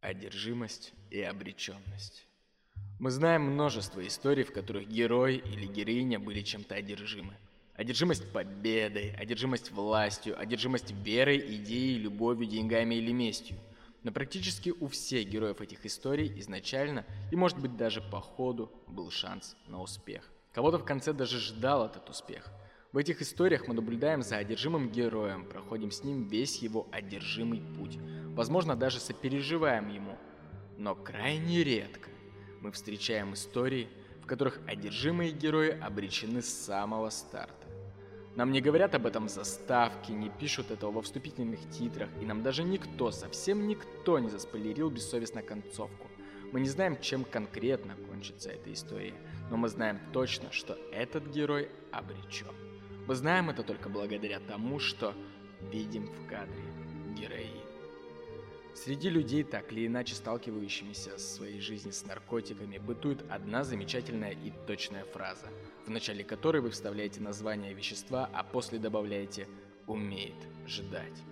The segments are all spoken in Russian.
Одержимость и обреченность. Мы знаем множество историй, в которых герой или героиня были чем-то одержимы. Одержимость победой, одержимость властью, одержимость верой, идеей, любовью, деньгами или местью. Но практически у всех героев этих историй изначально, и может быть даже по ходу, был шанс на успех. Кого-то в конце даже ждал этот успех. В этих историях мы наблюдаем за одержимым героем, проходим с ним весь его одержимый путь – возможно, даже сопереживаем ему. Но крайне редко мы встречаем истории, в которых одержимые герои обречены с самого старта. Нам не говорят об этом заставки, не пишут этого во вступительных титрах, и нам даже никто, совсем никто не заспойлерил бессовестно концовку. Мы не знаем, чем конкретно кончится эта история, но мы знаем точно, что этот герой обречен. Мы знаем это только благодаря тому, что видим в кадре героиню. Среди людей, так или иначе сталкивающимися в своей жизни с наркотиками, бытует одна замечательная и точная фраза, в начале которой вы вставляете название вещества, а после добавляете «умеет ждать».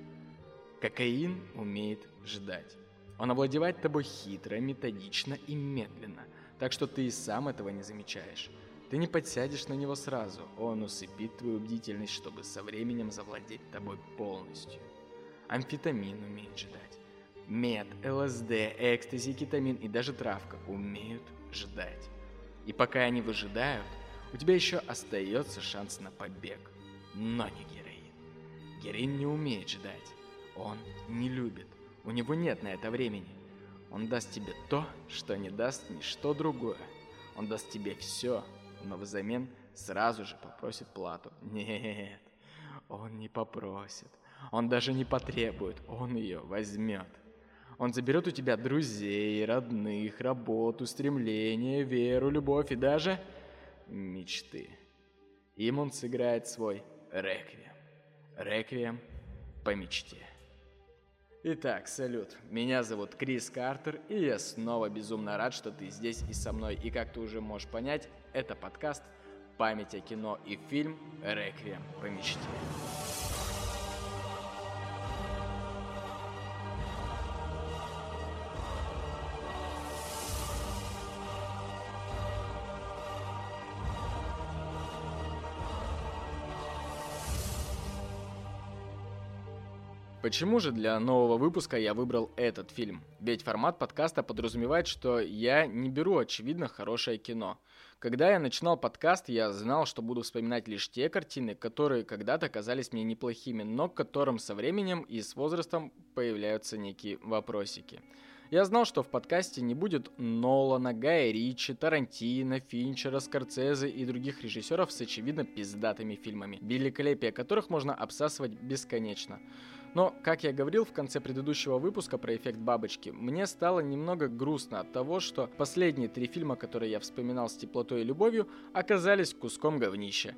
Кокаин умеет ждать. Он овладевает тобой хитро, методично и медленно, так что ты и сам этого не замечаешь. Ты не подсядешь на него сразу, он усыпит твою бдительность, чтобы со временем завладеть тобой полностью. Амфетамин умеет ждать. Мед, ЛСД, экстази, кетамин и даже травка умеют ждать. И пока они выжидают, у тебя еще остается шанс на побег. Но не героин. Героин не умеет ждать. Он не любит. У него нет на это времени. Он даст тебе то, что не даст ничто другое. Он даст тебе все, но взамен сразу же попросит плату. Нет, он не попросит. Он даже не потребует, он ее возьмет. Он заберет у тебя друзей, родных, работу, стремления, веру, любовь и даже мечты. Им он сыграет свой реквием. Реквием по мечте. Итак, салют. Меня зовут Крис Картер, и я снова безумно рад, что ты здесь и со мной. И как ты уже можешь понять, это подкаст «Память о кино» и фильм «Реквием по мечте». Почему же для нового выпуска я выбрал этот фильм? Ведь формат подкаста подразумевает, что я не беру, очевидно, хорошее кино. Когда я начинал подкаст, я знал, что буду вспоминать лишь те картины, которые когда-то казались мне неплохими, но к которым со временем и с возрастом появляются некие вопросики. Я знал, что в подкасте не будет Нолана, Гая Ричи, Тарантино, Финчера, Скорцезе и других режиссеров с очевидно пиздатыми фильмами, великолепие которых можно обсасывать бесконечно. Но, как я говорил в конце предыдущего выпуска про эффект бабочки, мне стало немного грустно от того, что последние три фильма, которые я вспоминал с теплотой и любовью, оказались куском говнища.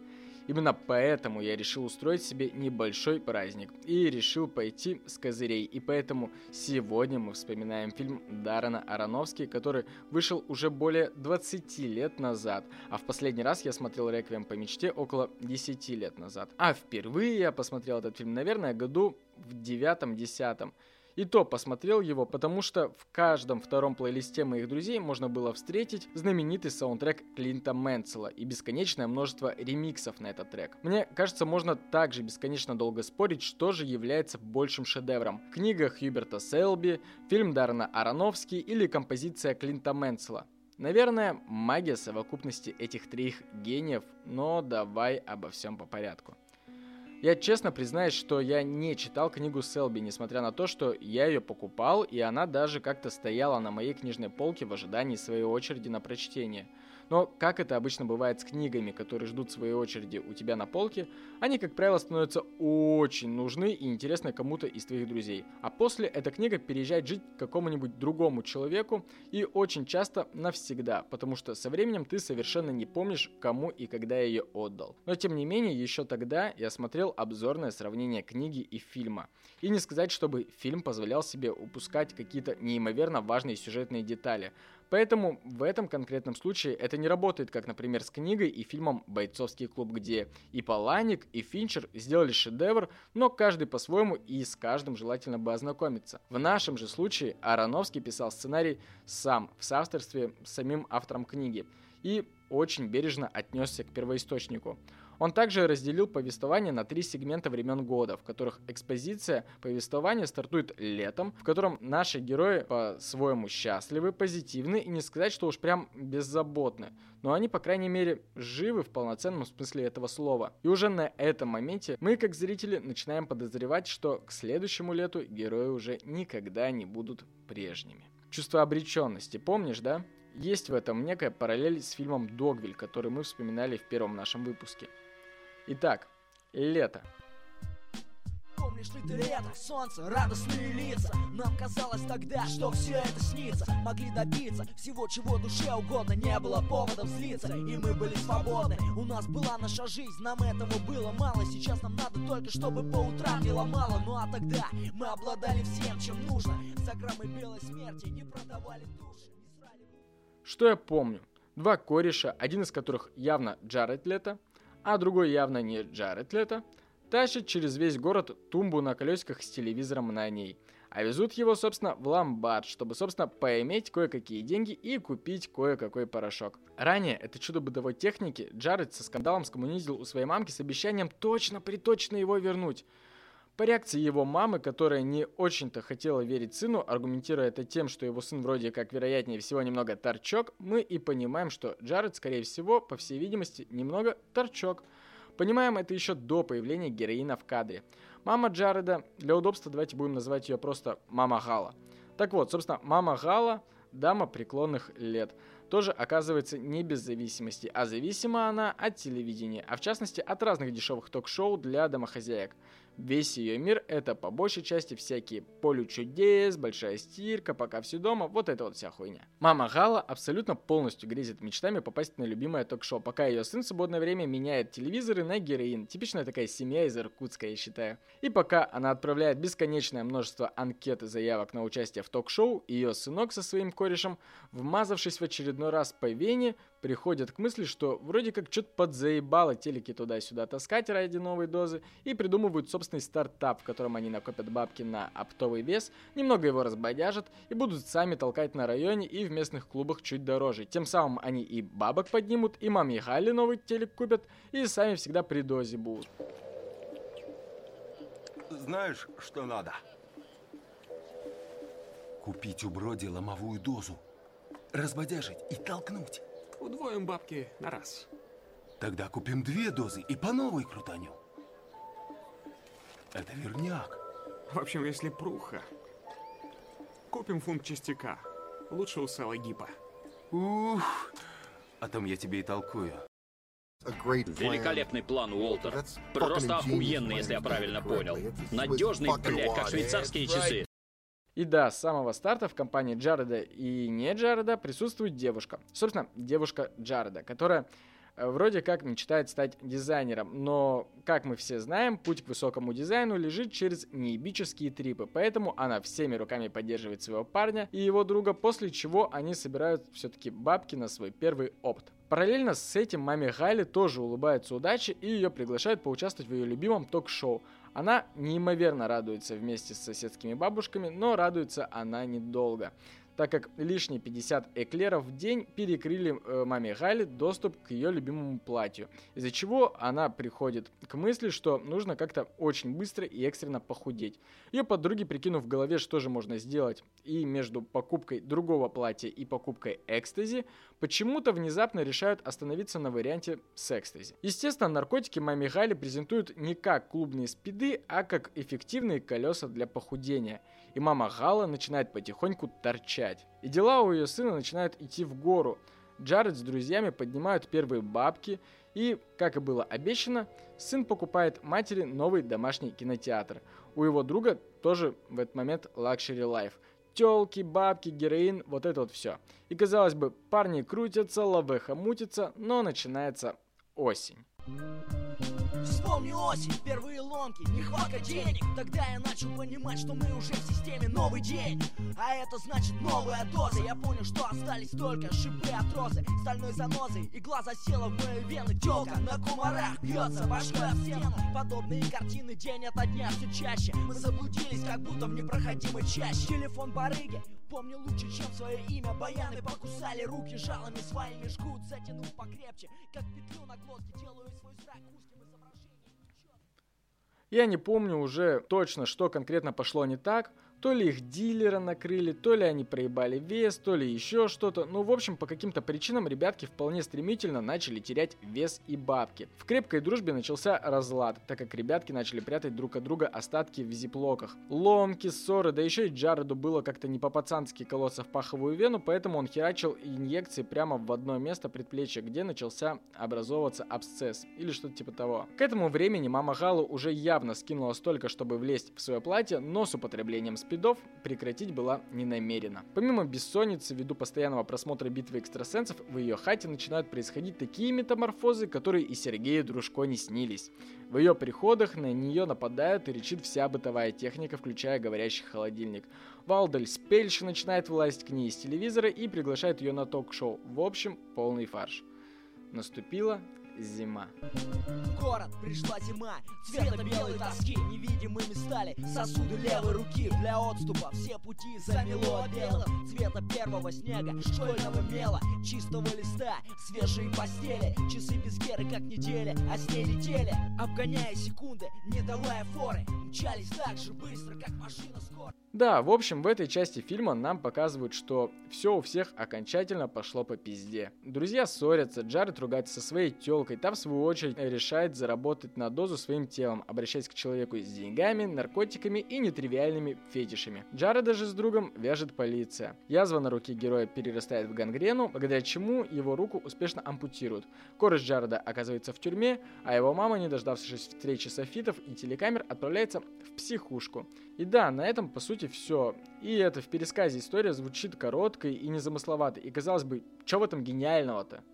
Именно поэтому я решил устроить себе небольшой праздник и решил пойти с козырей. И поэтому сегодня мы вспоминаем фильм Даррена Аронофски, который вышел уже более 20 лет назад. А в последний раз я смотрел «Реквием по мечте» около 10 лет назад. А впервые я посмотрел этот фильм, наверное, году в девятом-десятом. И то посмотрел его, потому что в каждом втором плейлисте моих друзей можно было встретить знаменитый саундтрек Клинта Мэнсела и бесконечное множество ремиксов на этот трек. Мне кажется, можно также бесконечно долго спорить, что же является большим шедевром. Книга Хьюберта Селби, фильм Дарна Аронофски или композиция Клинта Мэнсела. Наверное, магия совокупности этих трех гениев, но давай обо всем по порядку. Я честно признаюсь, что я не читал книгу Селби, несмотря на то, что я ее покупал, и она даже как-то стояла на моей книжной полке в ожидании своей очереди на прочтение – но, как это обычно бывает с книгами, которые ждут своей очереди у тебя на полке, они, как правило, становятся очень нужны и интересны кому-то из твоих друзей. А после эта книга переезжает жить к какому-нибудь другому человеку и очень часто навсегда, потому что со временем ты совершенно не помнишь, кому и когда я ее отдал. Но, тем не менее, еще тогда я смотрел обзорное сравнение книги и фильма. И не сказать, чтобы фильм позволял себе упускать какие-то неимоверно важные сюжетные детали. Поэтому в этом конкретном случае это не работает, как, например, с книгой и фильмом «Бойцовский клуб», где и Паланик, и Финчер сделали шедевр, но каждый по-своему и с каждым желательно бы ознакомиться. В нашем же случае Ароновский писал сценарий сам в соавторстве с самим автором книги и очень бережно отнесся к первоисточнику. Он также разделил повествование на три сегмента времен года, в которых экспозиция повествования стартует летом, в котором наши герои по-своему счастливы, позитивны и не сказать, что уж прям беззаботны. Но они, по крайней мере, живы в полноценном смысле этого слова. И уже на этом моменте мы, как зрители, начинаем подозревать, что к следующему лету герои уже никогда не будут прежними. Чувство обреченности, помнишь, да? Есть в этом некая параллель с фильмом «Догвиль», который мы вспоминали в первом нашем выпуске. Итак, лето. Помнишь ли ты лето, солнце, радостные лица. Нам казалось тогда, что все это снится. Могли добиться всего, чего душе угодно. Не было поводов злиться, и мы были свободны. У нас была наша жизнь, нам этого было мало. Сейчас нам надо только, чтобы по утрам не ломало Ну а тогда мы обладали всем, чем нужно. За граммы белой смерти не продавали души Что я помню? Два кореша, один из которых явно Джаред Лето, а другой явно не Джаред Лето, тащит через весь город тумбу на колесиках с телевизором на ней. А везут его, собственно, в ломбард, чтобы, собственно, поиметь кое-какие деньги и купить кое-какой порошок. Ранее это чудо бытовой техники Джаред со скандалом скоммунизил у своей мамки с обещанием точно-приточно его вернуть. По реакции его мамы, которая не очень-то хотела верить сыну, аргументируя это тем, что его сын вроде как вероятнее всего немного торчок, мы и понимаем, что Джаред, скорее всего, по всей видимости, немного торчок. Понимаем это еще до появления героина в кадре. Мама Джареда, для удобства давайте будем называть ее просто Мама Гала. Так вот, собственно, Мама Гала – дама преклонных лет – тоже оказывается не без зависимости, а зависима она от телевидения, а в частности от разных дешевых ток-шоу для домохозяек. Весь ее мир это по большей части всякие полю чудес, большая стирка, пока все дома, вот это вот вся хуйня. Мама Гала абсолютно полностью грезит мечтами попасть на любимое ток-шоу, пока ее сын в свободное время меняет телевизоры на героин. Типичная такая семья из Иркутска, я считаю. И пока она отправляет бесконечное множество анкет и заявок на участие в ток-шоу, ее сынок со своим корешем, вмазавшись в очередной раз по вене, приходят к мысли, что вроде как что-то подзаебало телеки туда-сюда таскать ради новой дозы и придумывают собственный стартап, в котором они накопят бабки на оптовый вес, немного его разбодяжат и будут сами толкать на районе и в местных клубах чуть дороже. Тем самым они и бабок поднимут, и маме Галли новый телек купят, и сами всегда при дозе будут. Знаешь, что надо? Купить у Броди ломовую дозу, разбодяжить и толкнуть. Удвоим бабки на раз. Тогда купим две дозы и по новой крутанем. Это верняк. В общем, если пруха. Купим фунт частяка. Лучше у Сэла Гипа. Ух, о том я тебе и толкую. Великолепный план, Уолтер. Просто охуенный, если я правильно понял. Надежный, блядь, как швейцарские часы. И да, с самого старта в компании Джареда и не Джареда присутствует девушка. Собственно, девушка Джареда, которая э, вроде как мечтает стать дизайнером, но, как мы все знаем, путь к высокому дизайну лежит через неебические трипы, поэтому она всеми руками поддерживает своего парня и его друга, после чего они собирают все-таки бабки на свой первый опыт. Параллельно с этим маме Гайли тоже улыбается удачи и ее приглашают поучаствовать в ее любимом ток-шоу, она неимоверно радуется вместе с соседскими бабушками, но радуется она недолго так как лишние 50 эклеров в день перекрыли э, маме Гали доступ к ее любимому платью, из-за чего она приходит к мысли, что нужно как-то очень быстро и экстренно похудеть. Ее подруги, прикинув в голове, что же можно сделать, и между покупкой другого платья и покупкой экстази, почему-то внезапно решают остановиться на варианте с экстази. Естественно, наркотики маме Гали презентуют не как клубные спиды, а как эффективные колеса для похудения. И мама Гала начинает потихоньку торчать. И дела у ее сына начинают идти в гору. Джаред с друзьями поднимают первые бабки, и, как и было обещано, сын покупает матери новый домашний кинотеатр. У его друга тоже в этот момент luxury life. Телки, бабки, героин, вот это вот все. И казалось бы, парни крутятся, лавеха мутится, но начинается осень. Вспомни осень, первые ломки, нехватка денег. Тогда я начал понимать, что мы уже в системе новый день. А это значит новая доза. Я понял, что остались только шипы от розы Стальной занозой, игла засела в мои вены Телка на кумарах бьется башкой в стену Подобные картины день ото дня все чаще. Мы заблудились, как будто в непроходимой чаще. Телефон барыги, Помню лучше, чем свое имя. Баяны покусали руки жалами своими жгут Затянул покрепче, как петлю на глотке Делаю свой зрак узким Я не помню уже точно, что конкретно пошло не так, то ли их дилера накрыли, то ли они проебали вес, то ли еще что-то. Ну, в общем, по каким-то причинам ребятки вполне стремительно начали терять вес и бабки. В крепкой дружбе начался разлад, так как ребятки начали прятать друг от друга остатки в зиплоках. Ломки, ссоры, да еще и Джареду было как-то не по-пацански колоться в паховую вену, поэтому он херачил инъекции прямо в одно место предплечья, где начался образовываться абсцесс или что-то типа того. К этому времени мама Галу уже явно скинула столько, чтобы влезть в свое платье, но с употреблением спидов прекратить была не намерена. Помимо бессонницы, ввиду постоянного просмотра битвы экстрасенсов, в ее хате начинают происходить такие метаморфозы, которые и Сергею Дружко не снились. В ее приходах на нее нападают и речит вся бытовая техника, включая говорящий холодильник. Валдаль Спельш начинает влазить к ней из телевизора и приглашает ее на ток-шоу. В общем, полный фарш. Наступила зима. В город пришла зима, цвета белой тоски Невидимыми стали сосуды левой руки. Для отступа все пути замело белым. Цвета первого снега, школьного мела Чистого листа, свежие постели. Часы без геры как недели, а с ней летели. Обгоняя секунды, не давая форы Мчались так же быстро, как машина скорой Да, в общем, в этой части фильма нам показывают, что все у всех окончательно пошло по пизде. Друзья ссорятся, Джаред ругается со своей телкой, та в свою очередь решает заработать на дозу своим телом, обращаясь к человеку с деньгами, наркотиками и нетривиальными фетишами. Джареда же с другом вяжет полиция. Язва на руке героя перерастает в гангрену, благодаря чему его руку успешно ампутируют. Кореш Джареда оказывается в тюрьме, а его мама, не дождавшись встречи софитов и телекамер, отправляется в психушку. И да, на этом по сути все. И это в пересказе история звучит короткой и незамысловатой. И казалось бы, что в этом гениального-то?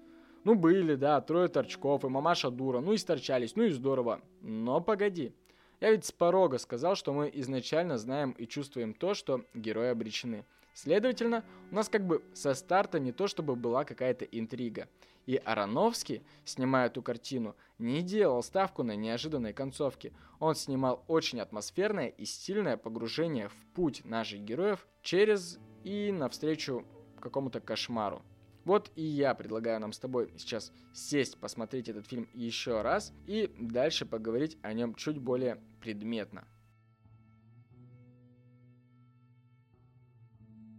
Ну были, да, трое торчков и мамаша дура, ну и сторчались, ну и здорово. Но погоди. Я ведь с порога сказал, что мы изначально знаем и чувствуем то, что герои обречены. Следовательно, у нас как бы со старта не то чтобы была какая-то интрига. И Ароновский, снимая эту картину, не делал ставку на неожиданные концовки. Он снимал очень атмосферное и стильное погружение в путь наших героев через и навстречу какому-то кошмару. Вот и я предлагаю нам с тобой сейчас сесть, посмотреть этот фильм еще раз и дальше поговорить о нем чуть более предметно.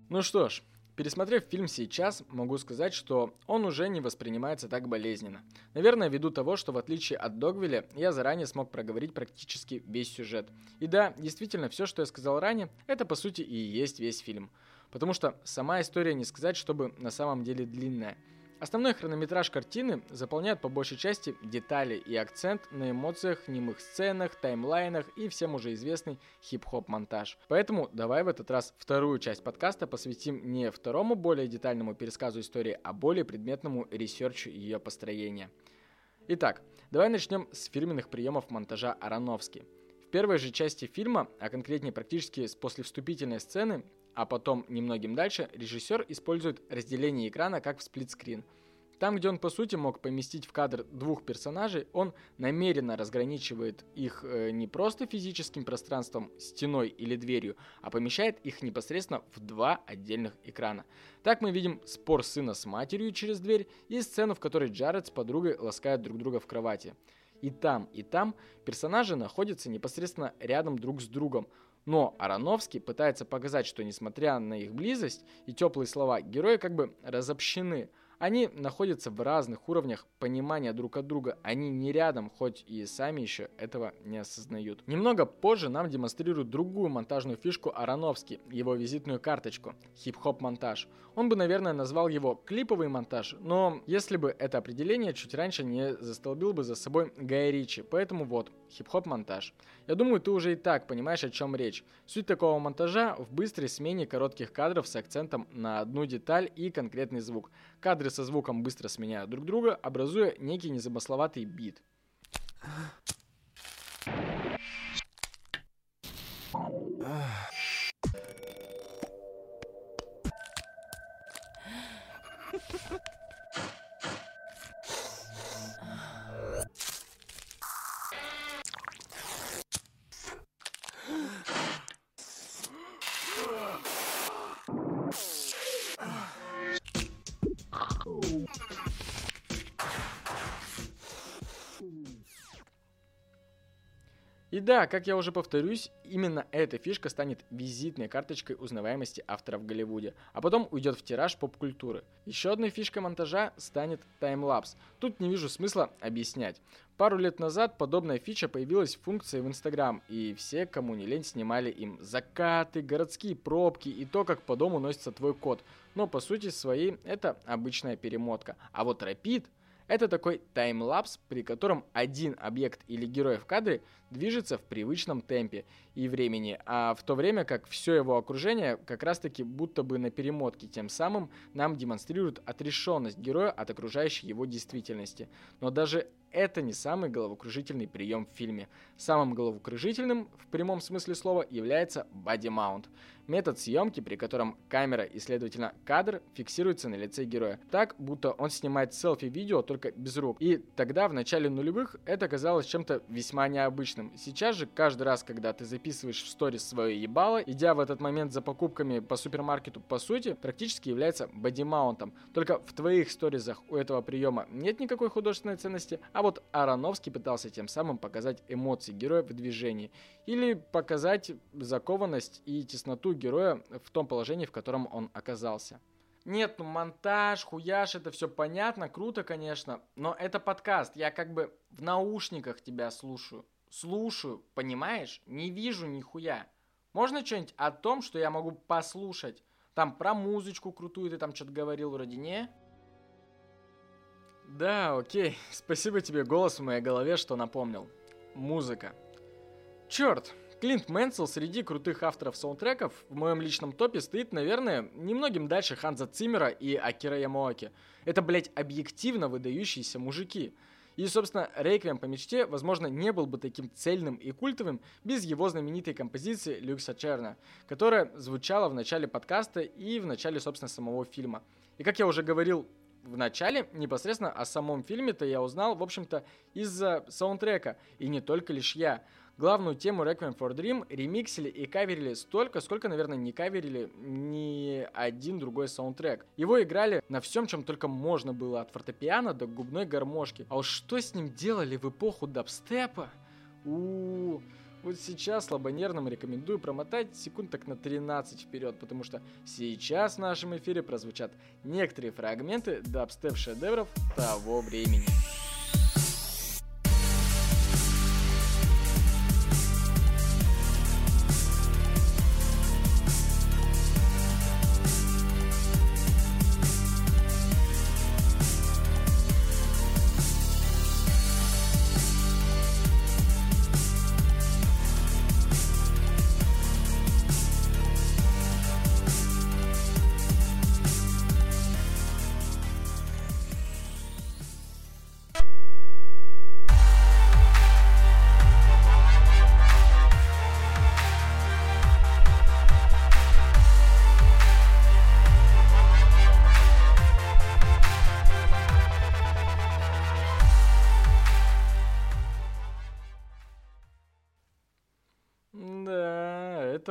Ну что ж, Пересмотрев фильм сейчас, могу сказать, что он уже не воспринимается так болезненно. Наверное, ввиду того, что в отличие от Догвилля, я заранее смог проговорить практически весь сюжет. И да, действительно, все, что я сказал ранее, это по сути и есть весь фильм. Потому что сама история не сказать, чтобы на самом деле длинная. Основной хронометраж картины заполняет по большей части детали и акцент на эмоциях, немых сценах, таймлайнах и всем уже известный хип-хоп монтаж. Поэтому давай в этот раз вторую часть подкаста посвятим не второму более детальному пересказу истории, а более предметному ресерчу ее построения. Итак, давай начнем с фирменных приемов монтажа Ароновски. В первой же части фильма, а конкретнее практически с послевступительной сцены, а потом немногим дальше режиссер использует разделение экрана как в сплитскрин. Там, где он по сути мог поместить в кадр двух персонажей, он намеренно разграничивает их э, не просто физическим пространством, стеной или дверью, а помещает их непосредственно в два отдельных экрана. Так мы видим спор сына с матерью через дверь и сцену, в которой Джаред с подругой ласкают друг друга в кровати. И там, и там персонажи находятся непосредственно рядом друг с другом, но Ароновский пытается показать, что несмотря на их близость и теплые слова, герои как бы разобщены – они находятся в разных уровнях понимания друг от друга. Они не рядом, хоть и сами еще этого не осознают. Немного позже нам демонстрируют другую монтажную фишку Ароновски, его визитную карточку – хип-хоп монтаж. Он бы, наверное, назвал его клиповый монтаж, но если бы это определение чуть раньше не застолбил бы за собой Гай Ричи. Поэтому вот, хип-хоп монтаж. Я думаю, ты уже и так понимаешь, о чем речь. Суть такого монтажа в быстрой смене коротких кадров с акцентом на одну деталь и конкретный звук. Кадры со звуком быстро сменяют друг друга, образуя некий незамысловатый бит. И да, как я уже повторюсь, именно эта фишка станет визитной карточкой узнаваемости автора в Голливуде, а потом уйдет в тираж поп-культуры. Еще одной фишкой монтажа станет таймлапс. Тут не вижу смысла объяснять. Пару лет назад подобная фича появилась в функции в Инстаграм, и все, кому не лень, снимали им закаты, городские пробки и то, как по дому носится твой кот. Но по сути своей это обычная перемотка. А вот Rapid это такой таймлапс, при котором один объект или герой в кадре движется в привычном темпе и времени, а в то время как все его окружение как раз таки будто бы на перемотке, тем самым нам демонстрирует отрешенность героя от окружающей его действительности. Но даже это не самый головокружительный прием в фильме. Самым головокружительным, в прямом смысле слова, является mount. Метод съемки, при котором камера и, следовательно, кадр фиксируется на лице героя. Так, будто он снимает селфи-видео только без рук. И тогда, в начале нулевых, это казалось чем-то весьма необычным. Сейчас же, каждый раз, когда ты записываешь в сторис свое ебало, идя в этот момент за покупками по супермаркету, по сути, практически является бодимаунтом. Только в твоих сторизах у этого приема нет никакой художественной ценности, а вот Ароновский пытался тем самым показать эмоции героя в движении. Или показать закованность и тесноту героя в том положении, в котором он оказался. Нет, ну монтаж, хуяж, это все понятно, круто, конечно, но это подкаст, я как бы в наушниках тебя слушаю. Слушаю, понимаешь? Не вижу нихуя. Можно что-нибудь о том, что я могу послушать? Там про музычку крутую ты там что-то говорил, вроде не? Да, окей. Спасибо тебе, голос в моей голове, что напомнил. Музыка. Черт, Клинт Мэнсел среди крутых авторов саундтреков в моем личном топе стоит, наверное, немногим дальше Ханза Циммера и Акира Ямоаки. Это, блять, объективно выдающиеся мужики. И, собственно, «Реквием по мечте», возможно, не был бы таким цельным и культовым без его знаменитой композиции «Люкса Черна», которая звучала в начале подкаста и в начале, собственно, самого фильма. И, как я уже говорил в начале, непосредственно о самом фильме-то я узнал, в общем-то, из-за саундтрека. И не только лишь я. Главную тему Requiem for Dream ремиксили и каверили столько, сколько, наверное, не каверили ни один другой саундтрек. Его играли на всем, чем только можно было, от фортепиано до губной гармошки. А уж что с ним делали в эпоху дабстепа? У. Вот сейчас слабонервным рекомендую промотать секунд так на 13 вперед, потому что сейчас в нашем эфире прозвучат некоторые фрагменты дабстеп шедевров того времени.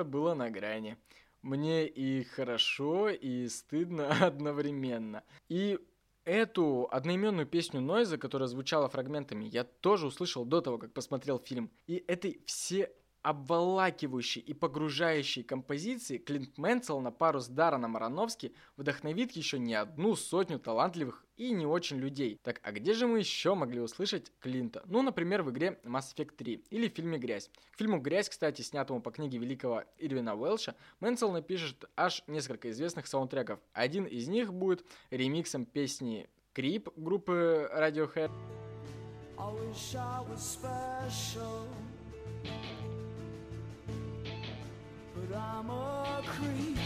Было на грани. Мне и хорошо, и стыдно одновременно. И эту одноименную песню Нойза, которая звучала фрагментами, я тоже услышал до того, как посмотрел фильм. И этой все обволакивающей и погружающей композиции Клинт Мэнсел на пару с Дараном Аронофски вдохновит еще не одну сотню талантливых и не очень людей. Так а где же мы еще могли услышать Клинта? Ну, например, в игре Mass Effect 3 или в фильме «Грязь». К фильму «Грязь», кстати, снятому по книге великого Ирвина Уэлша, Мэнсел напишет аж несколько известных саундтреков. Один из них будет ремиксом песни Крип группы Radiohead. I wish I was special. Summer Creek.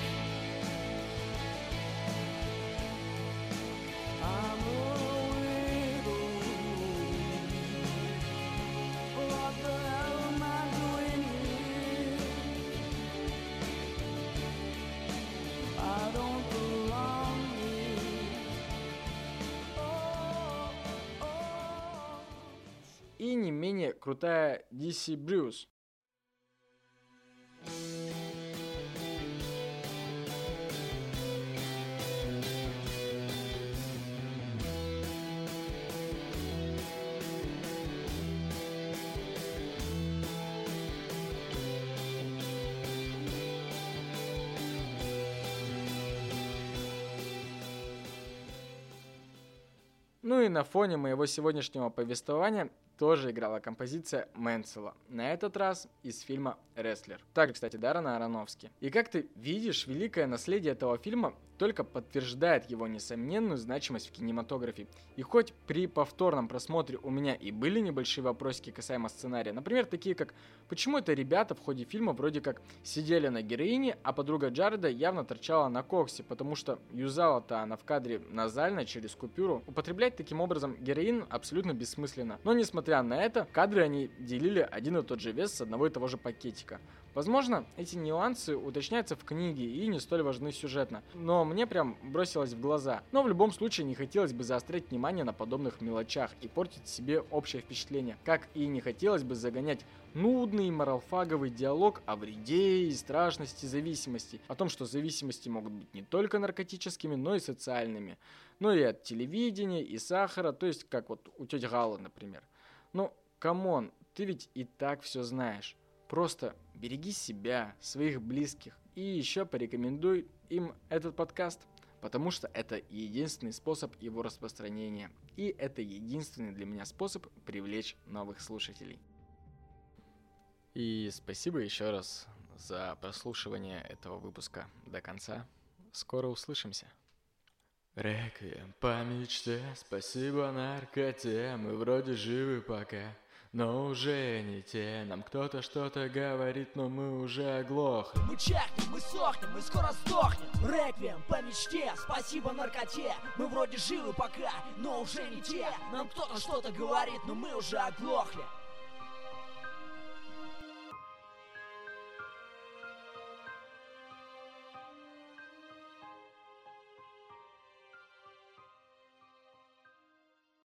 I'm a widow. What the hell am I doing here? I don't belong here. Oh, oh. И не менее крутая DC Брюс. Ну и на фоне моего сегодняшнего повествования тоже играла композиция Мэнсела. На этот раз из фильма «Рестлер». Также, кстати, Даррена Аронофски. И как ты видишь, великое наследие этого фильма только подтверждает его несомненную значимость в кинематографе. И хоть при повторном просмотре у меня и были небольшие вопросики касаемо сценария, например, такие как «Почему это ребята в ходе фильма вроде как сидели на героине, а подруга Джареда явно торчала на коксе, потому что юзала-то она в кадре назально через купюру». Употреблять таким образом героин абсолютно бессмысленно. Но несмотря на это, кадры они делили один и тот же вес с одного и того же пакетика. Возможно, эти нюансы уточняются в книге и не столь важны сюжетно, но мне прям бросилось в глаза. Но в любом случае не хотелось бы заострять внимание на подобных мелочах и портить себе общее впечатление, как и не хотелось бы загонять нудный моралфаговый диалог о вреде и страшности зависимости, о том, что зависимости могут быть не только наркотическими, но и социальными, но и от телевидения, и сахара, то есть как вот у тети Галы, например. Ну, come on, ты ведь и так все знаешь. Просто береги себя, своих близких и еще порекомендуй им этот подкаст, потому что это единственный способ его распространения. И это единственный для меня способ привлечь новых слушателей. И спасибо еще раз за прослушивание этого выпуска до конца. Скоро услышимся. Реквием по мечте, спасибо наркоте, мы вроде живы пока но уже не те. Нам кто-то что-то говорит, но мы уже оглохли. Мы чахнем, мы сохнем, мы скоро сдохнем. Реквием по мечте, спасибо наркоте. Мы вроде живы пока, но уже не те. Нам кто-то что-то говорит, но мы уже оглохли